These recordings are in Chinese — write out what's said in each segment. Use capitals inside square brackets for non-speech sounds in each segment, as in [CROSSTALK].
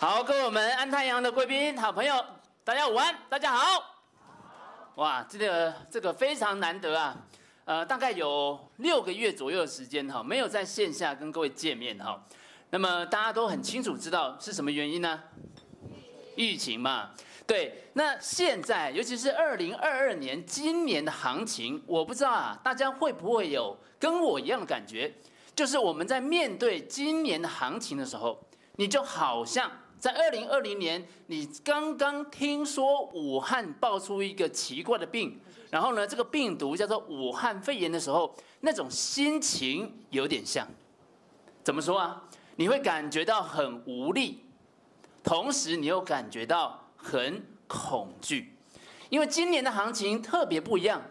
好，各位我们安太阳的贵宾、好朋友，大家午安，大家好。哇，这个这个非常难得啊，呃，大概有六个月左右的时间哈，没有在线下跟各位见面哈。那么大家都很清楚知道是什么原因呢？疫情嘛。对，那现在尤其是二零二二年今年的行情，我不知道啊，大家会不会有跟我一样的感觉？就是我们在面对今年的行情的时候，你就好像。在二零二零年，你刚刚听说武汉爆出一个奇怪的病，然后呢，这个病毒叫做武汉肺炎的时候，那种心情有点像，怎么说啊？你会感觉到很无力，同时你又感觉到很恐惧，因为今年的行情特别不一样。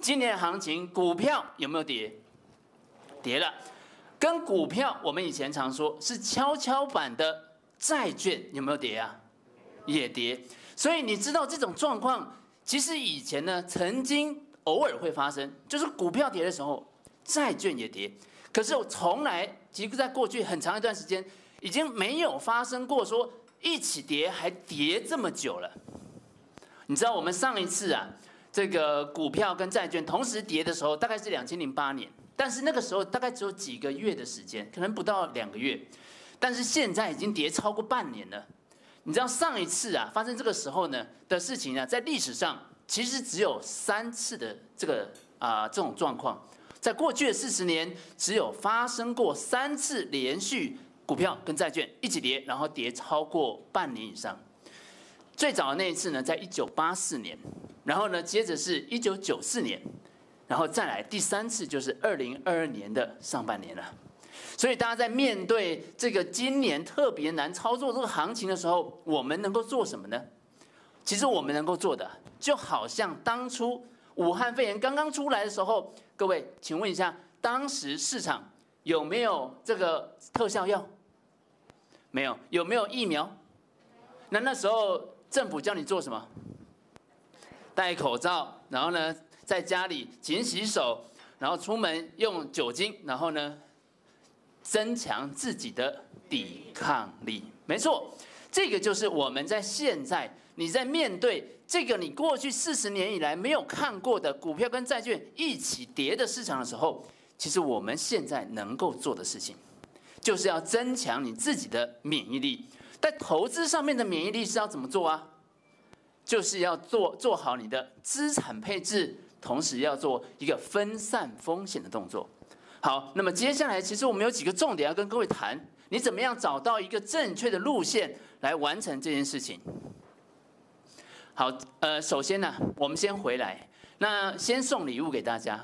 今年的行情，股票有没有跌？跌了，跟股票我们以前常说是跷跷板的。债券有没有跌啊？也跌，所以你知道这种状况，其实以前呢曾经偶尔会发生，就是股票跌的时候，债券也跌。可是我从来，其实在过去很长一段时间，已经没有发生过说一起跌还跌这么久了。你知道我们上一次啊，这个股票跟债券同时跌的时候，大概是两千零八年，但是那个时候大概只有几个月的时间，可能不到两个月。但是现在已经跌超过半年了，你知道上一次啊发生这个时候呢的事情呢，在历史上其实只有三次的这个啊这种状况，在过去的四十年只有发生过三次连续股票跟债券一起跌，然后跌超过半年以上。最早的那一次呢，在一九八四年，然后呢接着是一九九四年，然后再来第三次就是二零二二年的上半年了。所以大家在面对这个今年特别难操作这个行情的时候，我们能够做什么呢？其实我们能够做的，就好像当初武汉肺炎刚刚出来的时候，各位，请问一下，当时市场有没有这个特效药？没有，有没有疫苗？那那时候政府叫你做什么？戴口罩，然后呢，在家里勤洗手，然后出门用酒精，然后呢？增强自己的抵抗力，没错，这个就是我们在现在你在面对这个你过去四十年以来没有看过的股票跟债券一起跌的市场的时候，其实我们现在能够做的事情，就是要增强你自己的免疫力。在投资上面的免疫力是要怎么做啊？就是要做做好你的资产配置，同时要做一个分散风险的动作。好，那么接下来其实我们有几个重点要跟各位谈，你怎么样找到一个正确的路线来完成这件事情？好，呃，首先呢，我们先回来，那先送礼物给大家，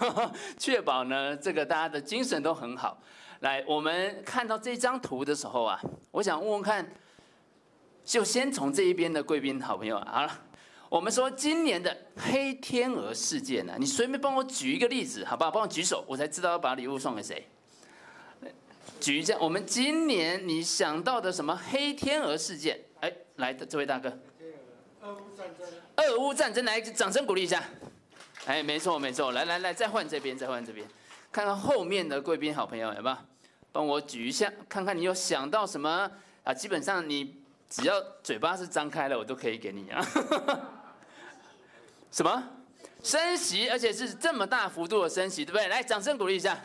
[LAUGHS] 确保呢这个大家的精神都很好。来，我们看到这张图的时候啊，我想问问看，就先从这一边的贵宾好朋友好了。我们说今年的黑天鹅事件呢，你随便帮我举一个例子，好不好？帮我举手，我才知道要把礼物送给谁。举一下，我们今年你想到的什么黑天鹅事件？哎，来这位大哥。俄乌战争。俄乌战争，来，掌声鼓励一下。哎，没错没错，来来来，再换这边，再换这边，看看后面的贵宾好朋友，好不好？帮我举一下，看看你有想到什么啊？基本上你只要嘴巴是张开了，我都可以给你啊。什么升息，而且是这么大幅度的升息，对不对？来，掌声鼓励一下。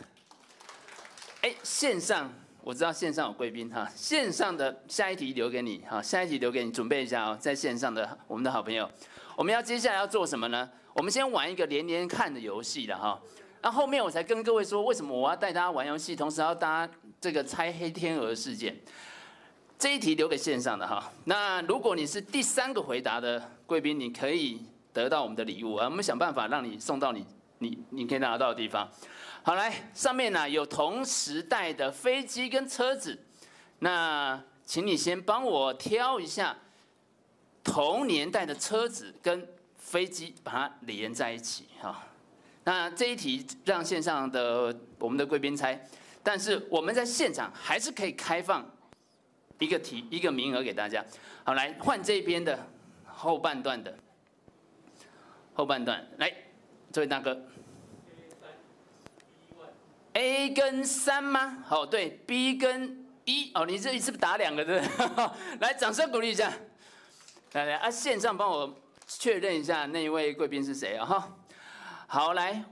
哎，线上我知道线上有贵宾哈，线上的下一题留给你哈，下一题留给你，准备一下哦。在线上的我们的好朋友，我们要接下来要做什么呢？我们先玩一个连连看的游戏的哈。那后面我才跟各位说，为什么我要带大家玩游戏，同时要大家这个猜黑天鹅事件。这一题留给线上的哈。那如果你是第三个回答的贵宾，你可以。得到我们的礼物啊！我们想办法让你送到你你你可以拿到的地方。好，来上面呢有同时代的飞机跟车子，那请你先帮我挑一下同年代的车子跟飞机，把它连在一起哈。那这一题让线上的我们的贵宾猜，但是我们在现场还是可以开放一个题一个名额给大家。好，来换这边的后半段的。后半段来，这位大哥，A 跟三吗？好，对，B 跟一哦，你这一次打两个字？[LAUGHS] 来，掌声鼓励一下。来来啊，线上帮我确认一下那一位贵宾是谁啊？哈，好来。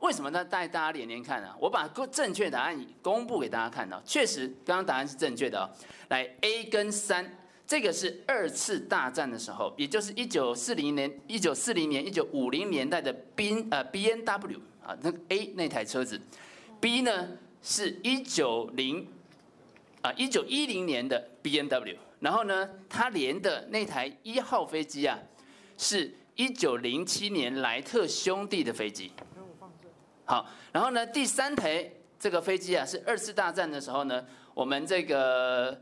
为什么呢？带大家连连看啊！我把正确答案公布给大家看到，确实刚刚答案是正确的哦。来，A 跟三，这个是二次大战的时候，也就是一九四零年、一九四零年、一九五零年代的 B 呃 B N W 啊，那个 A 那台车子，B 呢是一九零啊一九一零年的 B N W，然后呢，它连的那台一号飞机啊，是一九零七年莱特兄弟的飞机。好，然后呢，第三台这个飞机啊，是二次大战的时候呢，我们这个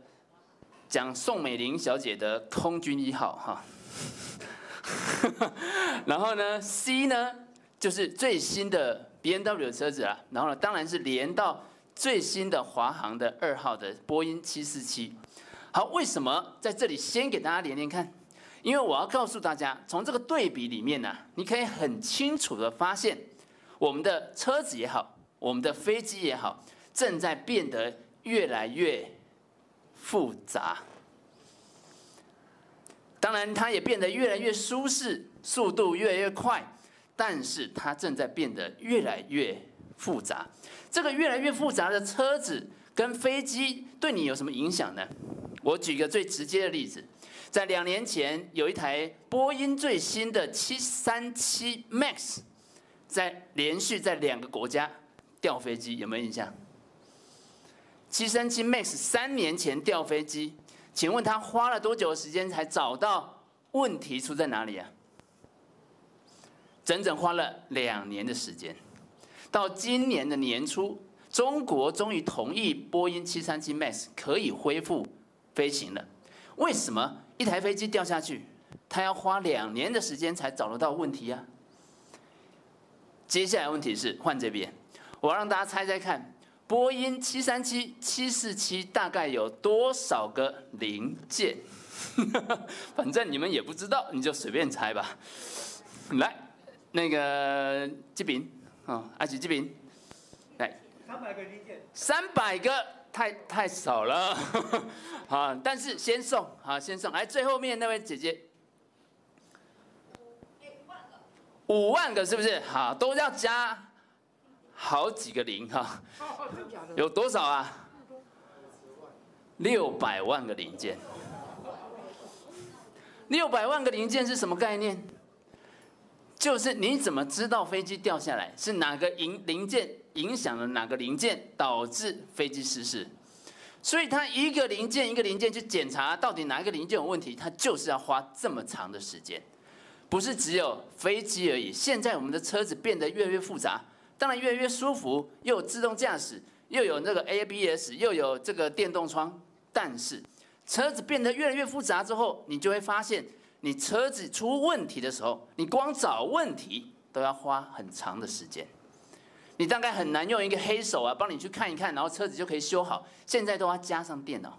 讲宋美龄小姐的空军一号哈。[LAUGHS] 然后呢，C 呢就是最新的 BMW 车子啊，然后呢，当然是连到最新的华航的二号的波音七四七。好，为什么在这里先给大家连连看？因为我要告诉大家，从这个对比里面呢，你可以很清楚的发现。我们的车子也好，我们的飞机也好，正在变得越来越复杂。当然，它也变得越来越舒适，速度越来越快，但是它正在变得越来越复杂。这个越来越复杂的车子跟飞机对你有什么影响呢？我举个最直接的例子，在两年前有一台波音最新的七三七 MAX。在连续在两个国家掉飞机，有没有印象？七三七 MAX 三年前掉飞机，请问他花了多久的时间才找到问题出在哪里啊？整整花了两年的时间。到今年的年初，中国终于同意波音七三七 MAX 可以恢复飞行了。为什么一台飞机掉下去，他要花两年的时间才找得到问题啊？接下来问题是换这边，我让大家猜猜看，波音七三七、七四七大概有多少个零件？[LAUGHS] 反正你们也不知道，你就随便猜吧。来，那个这边啊，阿吉这边，来，三百个零件，三百个太太少了，[LAUGHS] 好，但是先送，好，先送，来最后面那位姐姐。五万个是不是？好，都要加好几个零哈。有多少啊？六百万个零件。六百万个零件是什么概念？就是你怎么知道飞机掉下来是哪个零零件影响了哪个零件导致飞机失事？所以它一个零件一个零件去检查到底哪一个零件有问题，它就是要花这么长的时间。不是只有飞机而已，现在我们的车子变得越来越复杂，当然越来越舒服，又有自动驾驶，又有那个 ABS，又有这个电动窗。但是车子变得越来越复杂之后，你就会发现，你车子出问题的时候，你光找问题都要花很长的时间，你大概很难用一个黑手啊帮你去看一看，然后车子就可以修好。现在都要加上电脑。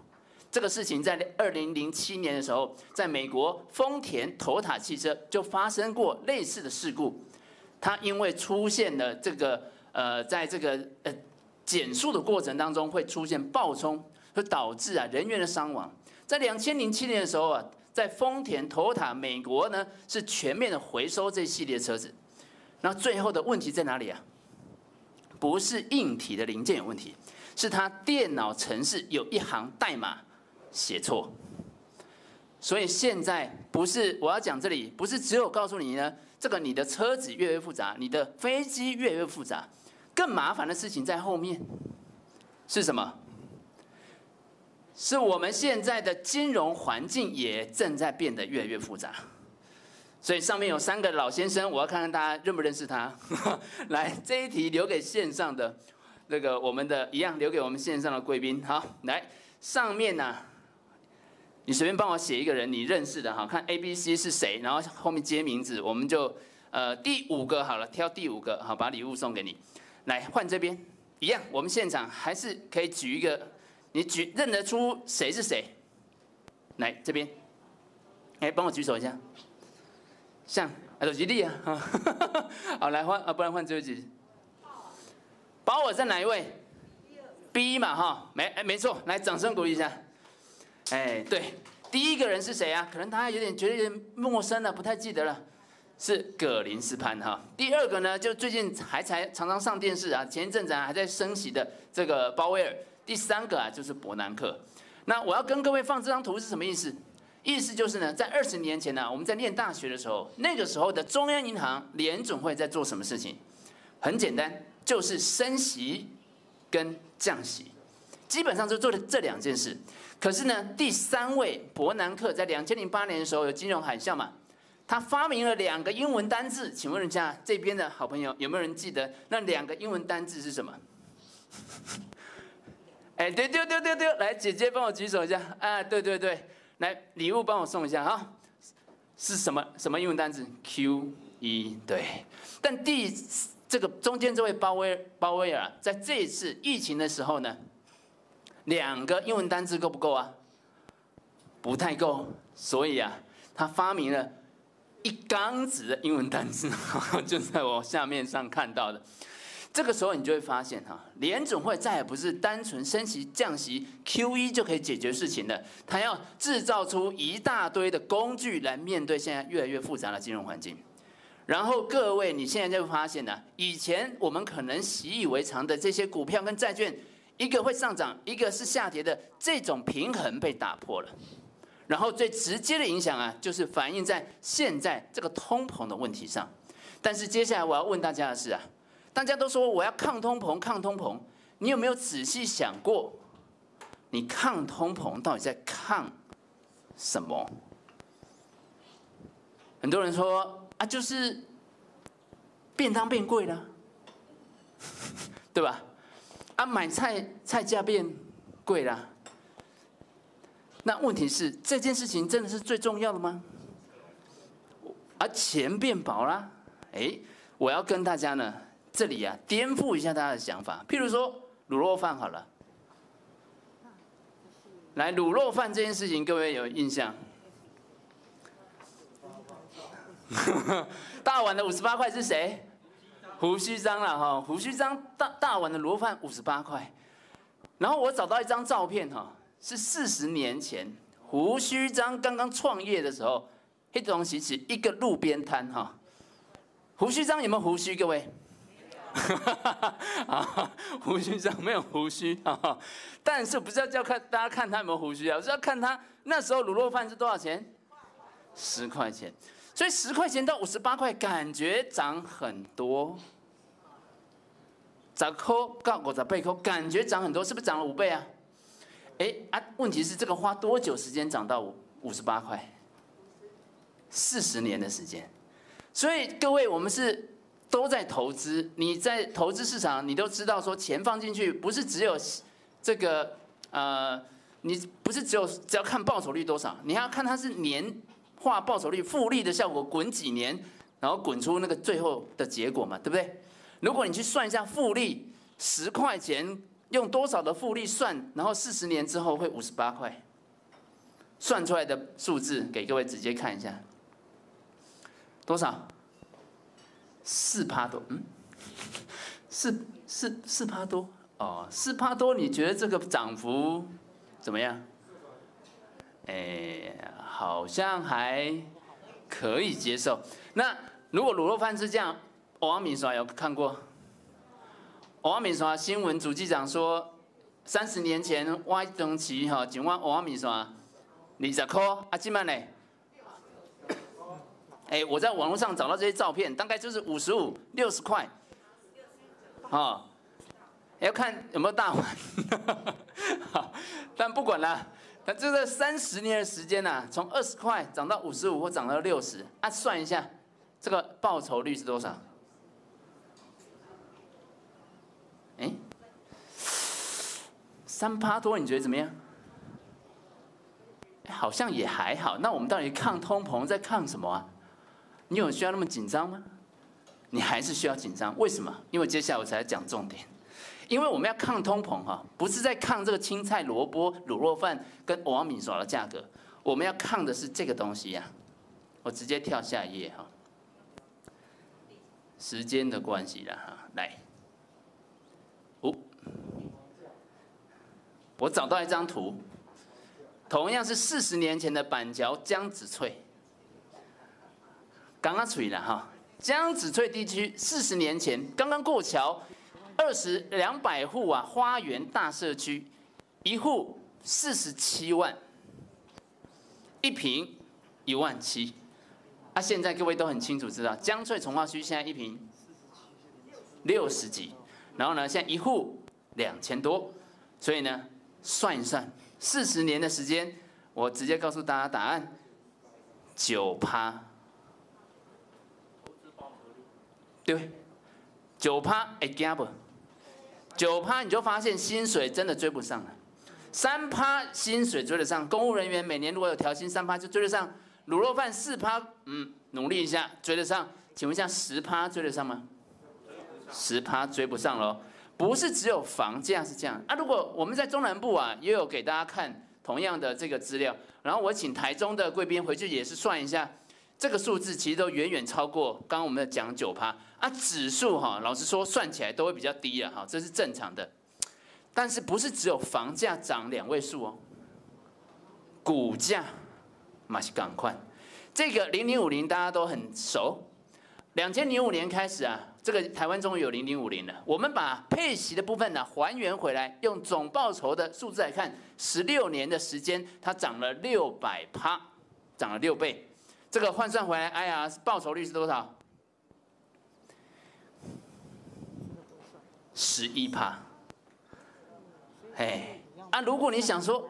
这个事情在二零零七年的时候，在美国丰田头塔汽车就发生过类似的事故。它因为出现了这个呃，在这个呃减速的过程当中会出现爆冲，会导致啊人员的伤亡。在两千零七年的时候啊，在丰田塔塔美国呢是全面的回收这系列车子。那最后的问题在哪里啊？不是硬体的零件有问题，是它电脑程式有一行代码。写错，所以现在不是我要讲这里，不是只有告诉你呢，这个你的车子越来越复杂，你的飞机越来越复杂，更麻烦的事情在后面，是什么？是我们现在的金融环境也正在变得越来越复杂。所以上面有三个老先生，我要看看大家认不认识他。[LAUGHS] 来，这一题留给线上的那个我们的一样，留给我们线上的贵宾。好，来上面呢、你随便帮我写一个人你认识的哈，看 A、B、C 是谁，然后后面接名字，我们就呃第五个好了，挑第五个好，把礼物送给你。来换这边一样，我们现场还是可以举一个，你举认得出谁是谁？来这边，哎，帮我举手一下，像啊，都吉利啊，好来换啊，不然换最后一集。保我在哪一位？B 嘛哈，没哎没错，来掌声鼓励一下。哎，对，第一个人是谁啊？可能大家有点觉得有点陌生了，不太记得了，是葛林斯潘哈。第二个呢，就最近还才常常上电视啊，前一阵子还在升息的这个鲍威尔。第三个啊，就是伯南克。那我要跟各位放这张图是什么意思？意思就是呢，在二十年前呢，我们在念大学的时候，那个时候的中央银行联总会在做什么事情？很简单，就是升息跟降息，基本上就做了这两件事。可是呢，第三位伯南克在两千零八年的时候有金融海啸嘛，他发明了两个英文单字，请问人家这边的好朋友有没有人记得那两个英文单字是什么？[LAUGHS] 哎，对对对对对，来，姐姐帮我举手一下啊！对对对，来，礼物帮我送一下哈。是什么什么英文单字？Q E 对。但第这个中间这位鲍威鲍威尔，在这一次疫情的时候呢，两个英文单词够不够啊？不太够，所以啊，他发明了一缸子的英文单词，[LAUGHS] 就在我下面上看到的。这个时候你就会发现哈，联总会再也不是单纯升息降息 QE 就可以解决事情的，他要制造出一大堆的工具来面对现在越来越复杂的金融环境。然后各位，你现在就会发现呢，以前我们可能习以为常的这些股票跟债券，一个会上涨，一个是下跌的这种平衡被打破了。然后最直接的影响啊，就是反映在现在这个通膨的问题上。但是接下来我要问大家的是啊。大家都说我要抗通膨，抗通膨，你有没有仔细想过，你抗通膨到底在抗什么？很多人说啊，就是便当变贵了，[LAUGHS] 对吧？啊，买菜菜价变贵了。那问题是这件事情真的是最重要的吗？而钱变薄了，哎，我要跟大家呢。这里啊，颠覆一下大家的想法。譬如说，卤肉饭好了，来卤肉饭这件事情，各位有印象？[LAUGHS] 大碗的五十八块是谁？胡须张了哈，胡须张大大碗的卤饭五十八块。然后我找到一张照片哈，是四十年前胡须张刚刚创业的时候，一种起起一个路边摊哈。胡须张有没有胡须？各位？哈哈哈！啊，胡须张没有胡须啊，但是不是要叫看大家看他有没有胡须啊？我是要看他那时候卤肉饭是多少钱？十块钱，所以十块钱到五十八块，感觉涨很多。十块到五十八块，感觉涨很多，是不是涨了五倍啊？哎啊，问题是这个花多久时间涨到五五十八块？四十年的时间，所以各位，我们是。都在投资，你在投资市场，你都知道说钱放进去不是只有这个呃，你不是只有只要看报酬率多少，你还要看它是年化报酬率复利的效果，滚几年，然后滚出那个最后的结果嘛，对不对？如果你去算一下复利，十块钱用多少的复利算，然后四十年之后会五十八块，算出来的数字给各位直接看一下，多少？四趴多，嗯，四四四趴多哦，四趴多，你觉得这个涨幅怎么样？哎，好像还可以接受。那如果卤肉饭是这样，欧阿米刷有看过？欧阿米刷新闻主机长说，三十年前挖东西哈，就挖欧阿米刷二十块，啊，今晚呢？哎，我在网络上找到这些照片，大概就是五十五、六十块，啊，要看有没有大碗，[LAUGHS] 但不管了，那这个三十年的时间呐，从二十块涨到五十五或涨到六十，啊，算一下，这个报酬率是多少？哎，三趴多，你觉得怎么样？好像也还好。那我们到底抗通膨在抗什么啊？你有需要那么紧张吗？你还是需要紧张？为什么？因为接下来我才讲重点。因为我们要抗通膨哈，不是在抗这个青菜、萝卜、卤肉饭跟欧米耍的价格，我们要抗的是这个东西呀。我直接跳下一页哈，时间的关系了哈，来，我找到一张图，同样是四十年前的板桥江子翠，刚刚处理了哈。江子翠地区四十年前刚刚过桥，二十两百户啊，花园大社区，一户四十七万，一平一万七。啊，现在各位都很清楚知道，江翠从化区现在一平六十几，然后呢，现在一户两千多，所以呢，算一算，四十年的时间，我直接告诉大家答案，九趴。对，九趴会惊不？九趴你就发现薪水真的追不上了。三趴薪水追得上，公务人员每年如果有调薪三趴就追得上。卤肉饭四趴，嗯，努力一下追得上。请问一下，十趴追得上吗？十趴追不上喽。不是只有房价是这样啊。如果我们在中南部啊，也有给大家看同样的这个资料，然后我请台中的贵宾回去也是算一下。这个数字其实都远远超过刚刚我们讲九趴啊，指数哈，老实说算起来都会比较低了哈，这是正常的。但是不是只有房价涨两位数哦？股价马上赶快，这个零零五零大家都很熟，两千零五年开始啊，这个台湾终于有零零五零了。我们把配息的部分呢还原回来，用总报酬的数字来看，十六年的时间它涨了六百趴，涨了六倍。这个换算回来，哎呀，报酬率是多少？十一趴。哎，啊，如果你想说，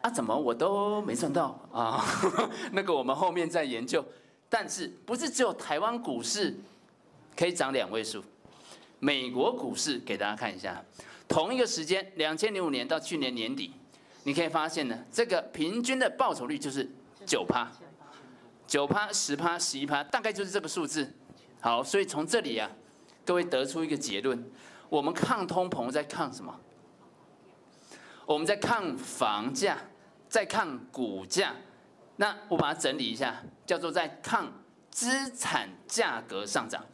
啊，怎么我都没赚到啊？[LAUGHS] 那个我们后面再研究。但是不是只有台湾股市可以涨两位数？美国股市给大家看一下，同一个时间，两千零五年到去年年底，你可以发现呢，这个平均的报酬率就是九趴。九趴、十趴、十一趴，大概就是这个数字。好，所以从这里啊，各位得出一个结论：我们抗通膨在抗什么？我们在抗房价，在抗股价。那我把它整理一下，叫做在抗资产价格上涨，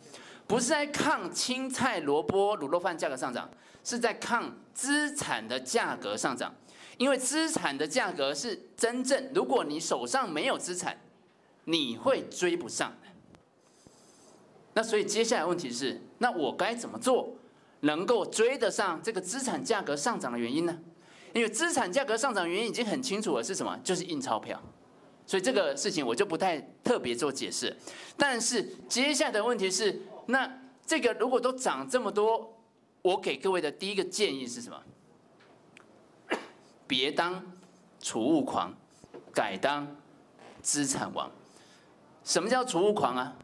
不是在抗青菜、萝卜、卤肉饭价格上涨，是在抗资产的价格上涨。因为资产的价格是真正，如果你手上没有资产。你会追不上的。那所以接下来问题是，那我该怎么做能够追得上这个资产价格上涨的原因呢？因为资产价格上涨原因已经很清楚了，是什么？就是印钞票。所以这个事情我就不太特别做解释。但是接下来的问题是，那这个如果都涨这么多，我给各位的第一个建议是什么？[COUGHS] 别当储物狂，改当资产王。什么叫储物狂啊？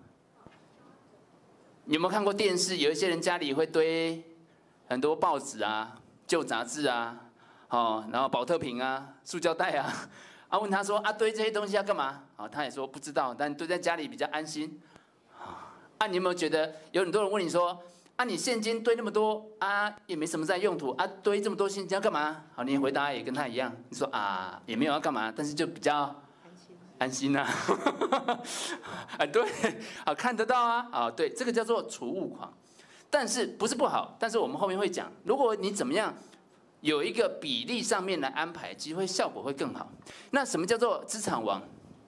你有没有看过电视？有一些人家里会堆很多报纸啊、旧杂志啊，哦，然后宝特瓶啊、塑胶袋啊。[LAUGHS] 啊，问他说啊，堆这些东西要干嘛？啊，他也说不知道，但堆在家里比较安心。啊，你有没有觉得有很多人问你说啊，你现金堆那么多啊，也没什么在用途啊，堆这么多现金要干嘛？好，你回答也跟他一样，你说啊，也没有要干嘛，但是就比较。安心呐，啊，[LAUGHS] 对，[LAUGHS] 啊，看得到啊，啊，对，这个叫做储物狂，但是不是不好，但是我们后面会讲，如果你怎么样有一个比例上面来安排，机会效果会更好。那什么叫做资产王？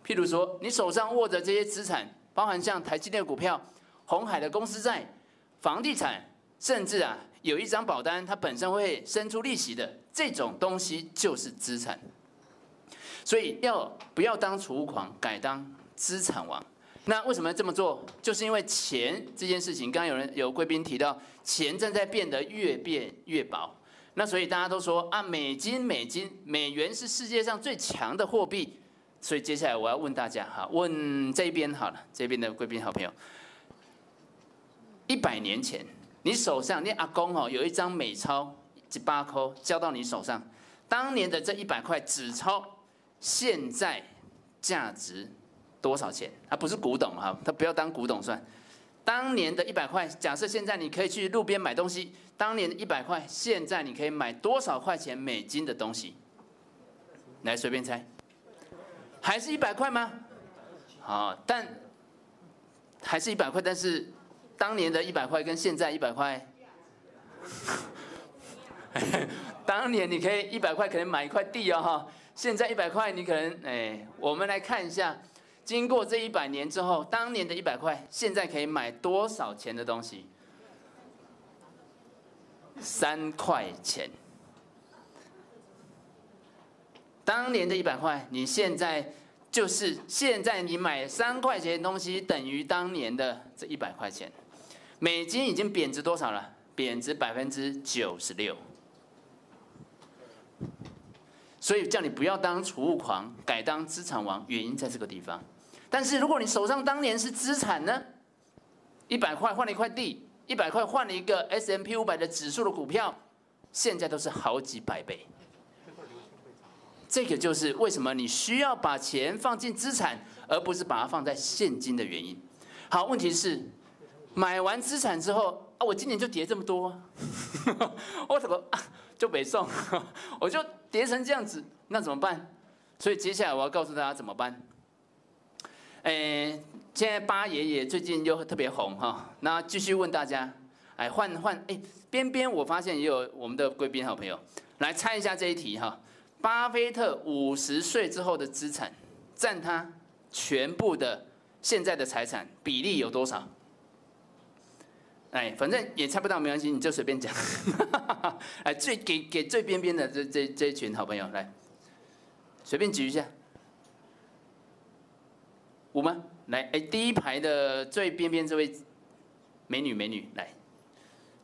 譬如说，你手上握着这些资产，包含像台积电股票、红海的公司债、房地产，甚至啊，有一张保单，它本身会生出利息的这种东西，就是资产。所以要不要当储物狂，改当资产王？那为什么这么做？就是因为钱这件事情，刚刚有人有贵宾提到，钱正在变得越变越薄。那所以大家都说啊，美金、美金、美元是世界上最强的货币。所以接下来我要问大家哈，问这边好了，这边的贵宾好朋友，一百年前你手上，你阿公哦有一张美钞几八扣交到你手上，当年的这一百块纸钞。现在价值多少钱？啊，不是古董哈，他不要当古董算。当年的一百块，假设现在你可以去路边买东西，当年的一百块，现在你可以买多少块钱美金的东西？来随便猜，还是一百块吗？好，但还是一百块，但是当年的一百块跟现在一百块，[LAUGHS] 当年你可以一百块可能买一块地哦哈，现在一百块你可能哎，我们来看一下，经过这一百年之后，当年的一百块现在可以买多少钱的东西？三块钱。当年的一百块，你现在就是现在你买三块钱的东西，等于当年的这一百块钱。美金已经贬值多少了？贬值百分之九十六。所以叫你不要当储物狂，改当资产王，原因在这个地方。但是如果你手上当年是资产呢？一百块换了一块地，一百块换了一个 S M P 五百的指数的股票，现在都是好几百倍。这个就是为什么你需要把钱放进资产，而不是把它放在现金的原因。好，问题是买完资产之后啊，我今年就跌这么多，[LAUGHS] 我怎么啊就北宋，我就跌成这样子，那怎么办？所以接下来我要告诉大家怎么办。诶，现在八爷爷最近又特别红哈，那继续问大家，哎，换换哎，边边我发现也有我们的贵宾好朋友来猜一下这一题哈。巴菲特五十岁之后的资产占他全部的现在的财产比例有多少？哎，反正也猜不到没关系，你就随便讲。[LAUGHS] 哎，最给给最边边的这这这群好朋友来，随便举一下，五吗？来，哎，第一排的最边边这位美女美女来，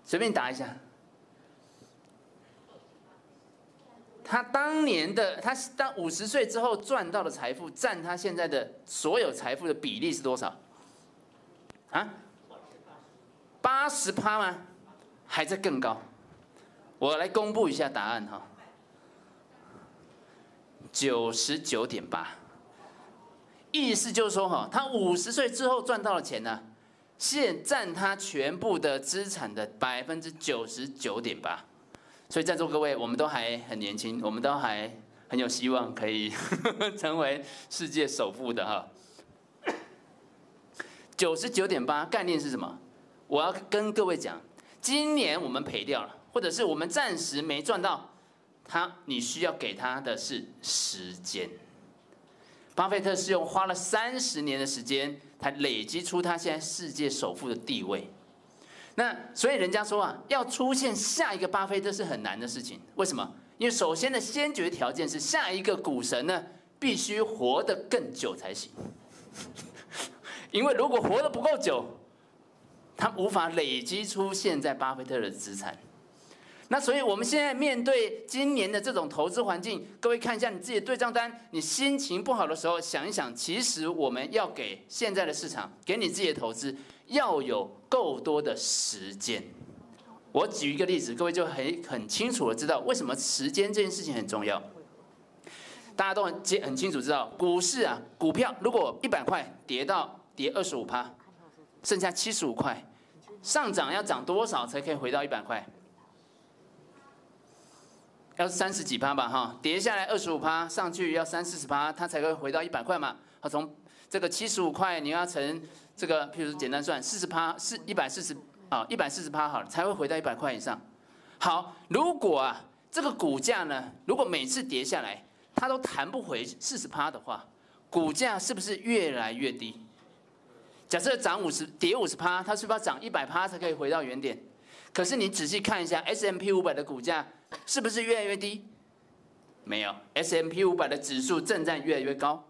随便答一下。他当年的他当五十岁之后赚到的财富占他现在的所有财富的比例是多少？啊？八十趴吗？还在更高？我来公布一下答案哈。九十九点八，意思就是说哈，他五十岁之后赚到的钱呢，现占他全部的资产的百分之九十九点八。所以在座各位，我们都还很年轻，我们都还很有希望可以 [LAUGHS] 成为世界首富的哈。九十九点八概念是什么？我要跟各位讲，今年我们赔掉了，或者是我们暂时没赚到，他你需要给他的是时间。巴菲特是用花了三十年的时间，才累积出他现在世界首富的地位。那所以人家说啊，要出现下一个巴菲特是很难的事情。为什么？因为首先的先决条件是下一个股神呢，必须活得更久才行。因为如果活得不够久，他无法累积出现在巴菲特的资产。那所以我们现在面对今年的这种投资环境，各位看一下你自己的对账单，你心情不好的时候想一想，其实我们要给现在的市场，给你自己的投资。要有够多的时间。我举一个例子，各位就很很清楚的知道为什么时间这件事情很重要。大家都很清很清楚知道，股市啊，股票如果一百块跌到跌二十五趴，剩下七十五块，上涨要涨多少才可以回到一百块？要三十几趴吧，哈，跌下来二十五趴，上去要三四十趴，它才会回到一百块嘛。好，从这个七十五块你要乘。这个，譬如说简单算，四十趴四一百四十啊，一百四十趴好了，才会回到一百块以上。好，如果啊这个股价呢，如果每次跌下来，它都弹不回四十趴的话，股价是不是越来越低？假设涨五十，跌五十趴，它是不是要涨一百趴才可以回到原点？可是你仔细看一下 S M P 五百的股价，是不是越来越低？没有，S M P 五百的指数正在越来越高。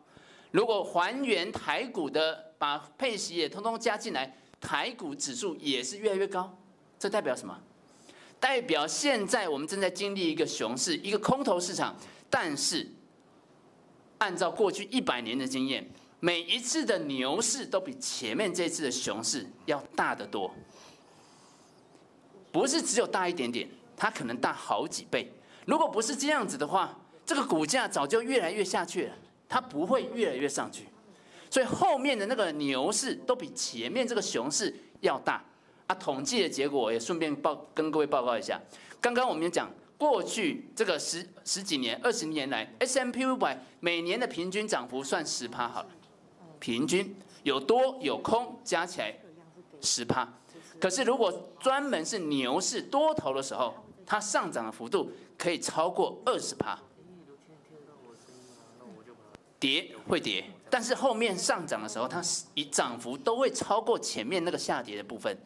如果还原台股的。把配息也通通加进来，台股指数也是越来越高，这代表什么？代表现在我们正在经历一个熊市，一个空头市场。但是，按照过去一百年的经验，每一次的牛市都比前面这次的熊市要大得多，不是只有大一点点，它可能大好几倍。如果不是这样子的话，这个股价早就越来越下去了，它不会越来越上去。所以后面的那个牛市都比前面这个熊市要大啊！统计的结果也顺便报跟各位报告一下。刚刚我们讲过去这个十十几年、二十年来，S M P 五百每年的平均涨幅算十趴好了，平均有多有空加起来十趴。可是如果专门是牛市多头的时候，它上涨的幅度可以超过二十趴。跌会跌，但是后面上涨的时候，它以涨幅都会超过前面那个下跌的部分。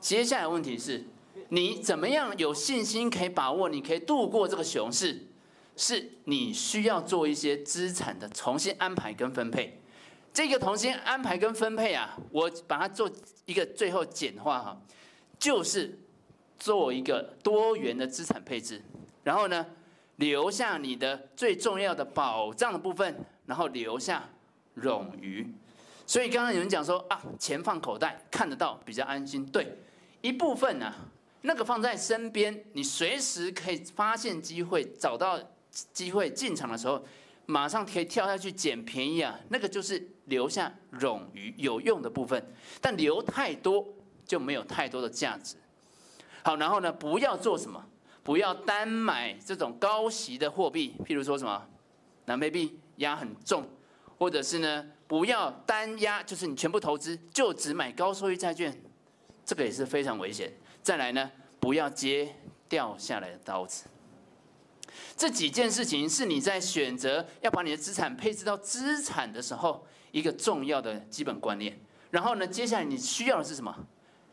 接下来问题是，你怎么样有信心可以把握，你可以度过这个熊市？是你需要做一些资产的重新安排跟分配。这个重新安排跟分配啊，我把它做一个最后简化哈，就是做一个多元的资产配置，然后呢，留下你的最重要的保障的部分，然后留下冗余。所以刚刚有人讲说啊，钱放口袋看得到比较安心，对，一部分呢、啊，那个放在身边，你随时可以发现机会，找到机会进场的时候。马上可以跳下去捡便宜啊！那个就是留下冗余有用的部分，但留太多就没有太多的价值。好，然后呢，不要做什么，不要单买这种高息的货币，譬如说什么南非币压很重，或者是呢，不要单压，就是你全部投资就只买高收益债券，这个也是非常危险。再来呢，不要接掉下来的刀子。这几件事情是你在选择要把你的资产配置到资产的时候一个重要的基本观念。然后呢，接下来你需要的是什么？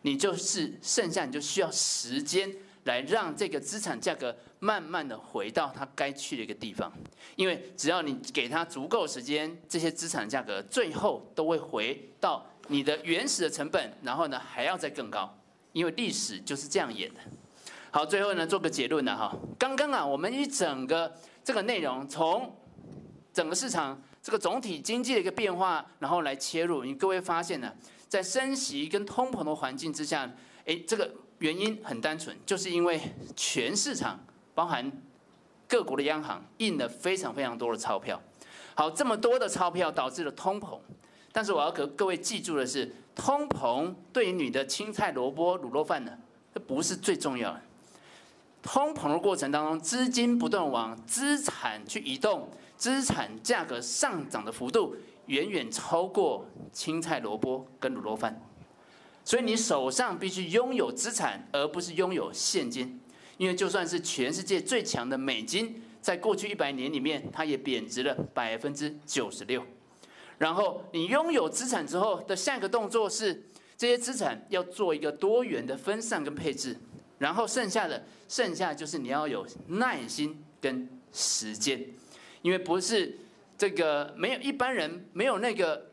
你就是剩下你就需要时间来让这个资产价格慢慢的回到它该去的一个地方。因为只要你给它足够时间，这些资产价格最后都会回到你的原始的成本，然后呢还要再更高。因为历史就是这样演的。好，最后呢，做个结论了哈。刚刚啊，我们一整个这个内容，从整个市场这个总体经济的一个变化，然后来切入。你各位发现呢，在升息跟通膨的环境之下，哎，这个原因很单纯，就是因为全市场包含各国的央行印了非常非常多的钞票。好，这么多的钞票导致了通膨，但是我要给各位记住的是，通膨对于你的青菜萝卜卤肉饭呢，这不是最重要的。通膨的过程当中，资金不断往资产去移动，资产价格上涨的幅度远远超过青菜萝卜跟卤肉饭，所以你手上必须拥有资产，而不是拥有现金。因为就算是全世界最强的美金，在过去一百年里面，它也贬值了百分之九十六。然后你拥有资产之后的下一个动作是，这些资产要做一个多元的分散跟配置。然后剩下的，剩下就是你要有耐心跟时间，因为不是这个没有一般人没有那个，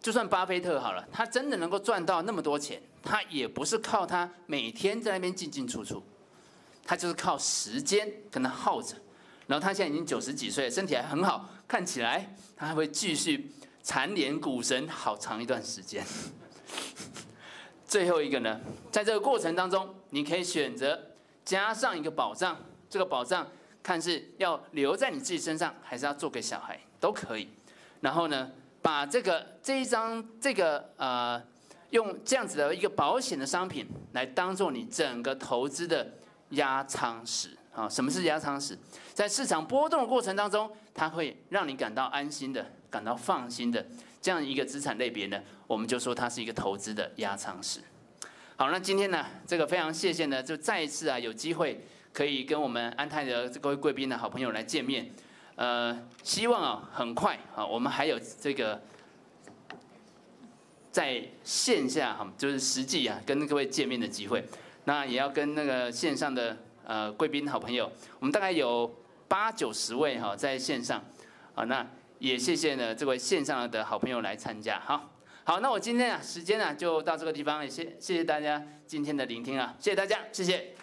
就算巴菲特好了，他真的能够赚到那么多钱，他也不是靠他每天在那边进进出出，他就是靠时间跟他耗着，然后他现在已经九十几岁，身体还很好，看起来他还会继续蝉联股神好长一段时间。[LAUGHS] 最后一个呢，在这个过程当中，你可以选择加上一个保障，这个保障看是要留在你自己身上，还是要做给小孩都可以。然后呢，把这个这一张这个呃，用这样子的一个保险的商品来当做你整个投资的压舱石啊。什么是压舱石？在市场波动的过程当中，它会让你感到安心的，感到放心的。这样一个资产类别呢，我们就说它是一个投资的压舱石。好，那今天呢，这个非常谢谢呢，就再一次啊，有机会可以跟我们安泰的各位贵宾的好朋友来见面。呃，希望啊，很快啊，我们还有这个在线下哈，就是实际啊，跟各位见面的机会。那也要跟那个线上的呃贵宾好朋友，我们大概有八九十位哈，在线上啊，那。也谢谢呢，这位线上的好朋友来参加，好，好，那我今天啊，时间啊，就到这个地方，也谢谢谢大家今天的聆听啊，谢谢大家，谢谢。